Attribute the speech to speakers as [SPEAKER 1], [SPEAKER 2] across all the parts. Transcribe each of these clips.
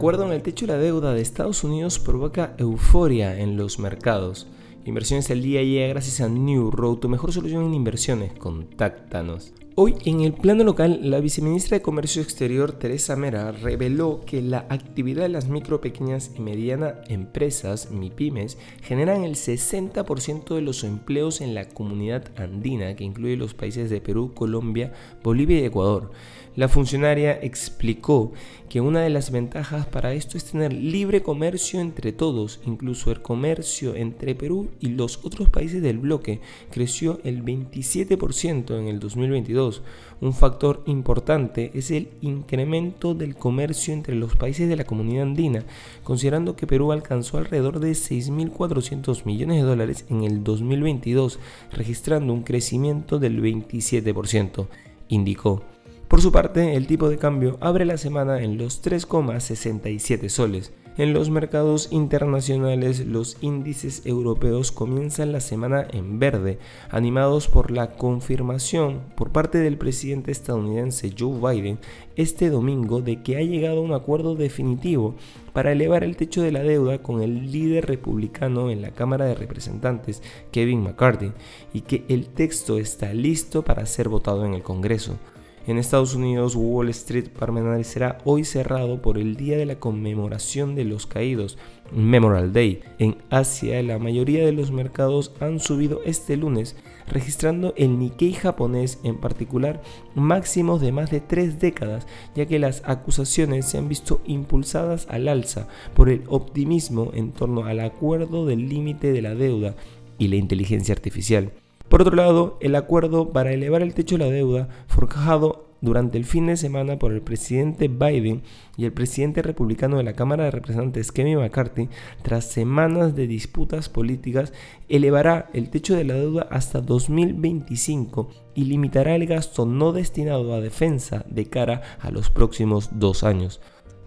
[SPEAKER 1] Acuerdo en el techo de la deuda de Estados Unidos provoca euforia en los mercados. Inversiones al día llega gracias a New Road, tu mejor solución en inversiones. Contáctanos. Hoy, en el plano local, la viceministra de Comercio Exterior, Teresa Mera, reveló que la actividad de las micro, pequeñas y medianas empresas, MIPIMES, generan el 60% de los empleos en la comunidad andina, que incluye los países de Perú, Colombia, Bolivia y Ecuador. La funcionaria explicó que una de las ventajas para esto es tener libre comercio entre todos, incluso el comercio entre Perú y los otros países del bloque creció el 27% en el 2022. Un factor importante es el incremento del comercio entre los países de la comunidad andina, considerando que Perú alcanzó alrededor de 6.400 millones de dólares en el 2022, registrando un crecimiento del 27%, indicó. Por su parte, el tipo de cambio abre la semana en los 3,67 soles. En los mercados internacionales, los índices europeos comienzan la semana en verde, animados por la confirmación por parte del presidente estadounidense Joe Biden este domingo de que ha llegado a un acuerdo definitivo para elevar el techo de la deuda con el líder republicano en la Cámara de Representantes, Kevin McCarthy, y que el texto está listo para ser votado en el Congreso. En Estados Unidos, Wall Street permanecerá hoy cerrado por el día de la conmemoración de los caídos, Memorial Day. En Asia, la mayoría de los mercados han subido este lunes, registrando el Nikkei japonés en particular máximos de más de tres décadas, ya que las acusaciones se han visto impulsadas al alza por el optimismo en torno al acuerdo del límite de la deuda y la inteligencia artificial. Por otro lado, el acuerdo para elevar el techo de la deuda forjado durante el fin de semana por el presidente Biden y el presidente republicano de la Cámara de Representantes Kevin McCarthy, tras semanas de disputas políticas, elevará el techo de la deuda hasta 2025 y limitará el gasto no destinado a defensa de cara a los próximos dos años.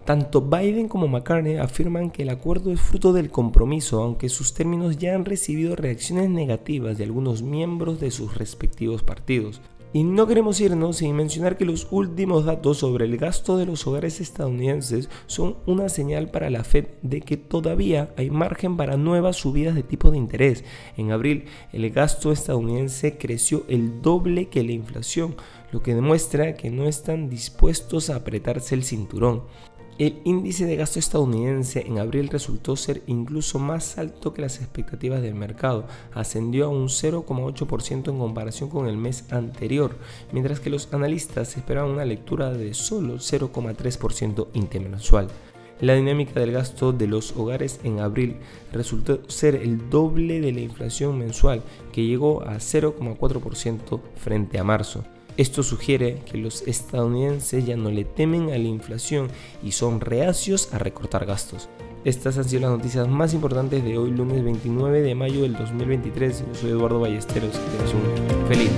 [SPEAKER 1] Tanto Biden como McCartney afirman que el acuerdo es fruto del compromiso, aunque sus términos ya han recibido reacciones negativas de algunos miembros de sus respectivos partidos. Y no queremos irnos sin mencionar que los últimos datos sobre el gasto de los hogares estadounidenses son una señal para la Fed de que todavía hay margen para nuevas subidas de tipo de interés. En abril, el gasto estadounidense creció el doble que la inflación, lo que demuestra que no están dispuestos a apretarse el cinturón. El índice de gasto estadounidense en abril resultó ser incluso más alto que las expectativas del mercado, ascendió a un 0,8% en comparación con el mes anterior, mientras que los analistas esperaban una lectura de solo 0,3% intermensual. La dinámica del gasto de los hogares en abril resultó ser el doble de la inflación mensual, que llegó a 0,4% frente a marzo. Esto sugiere que los estadounidenses ya no le temen a la inflación y son reacios a recortar gastos. Estas han sido las noticias más importantes de hoy, lunes 29 de mayo del 2023. Yo soy Eduardo Ballesteros. Que un feliz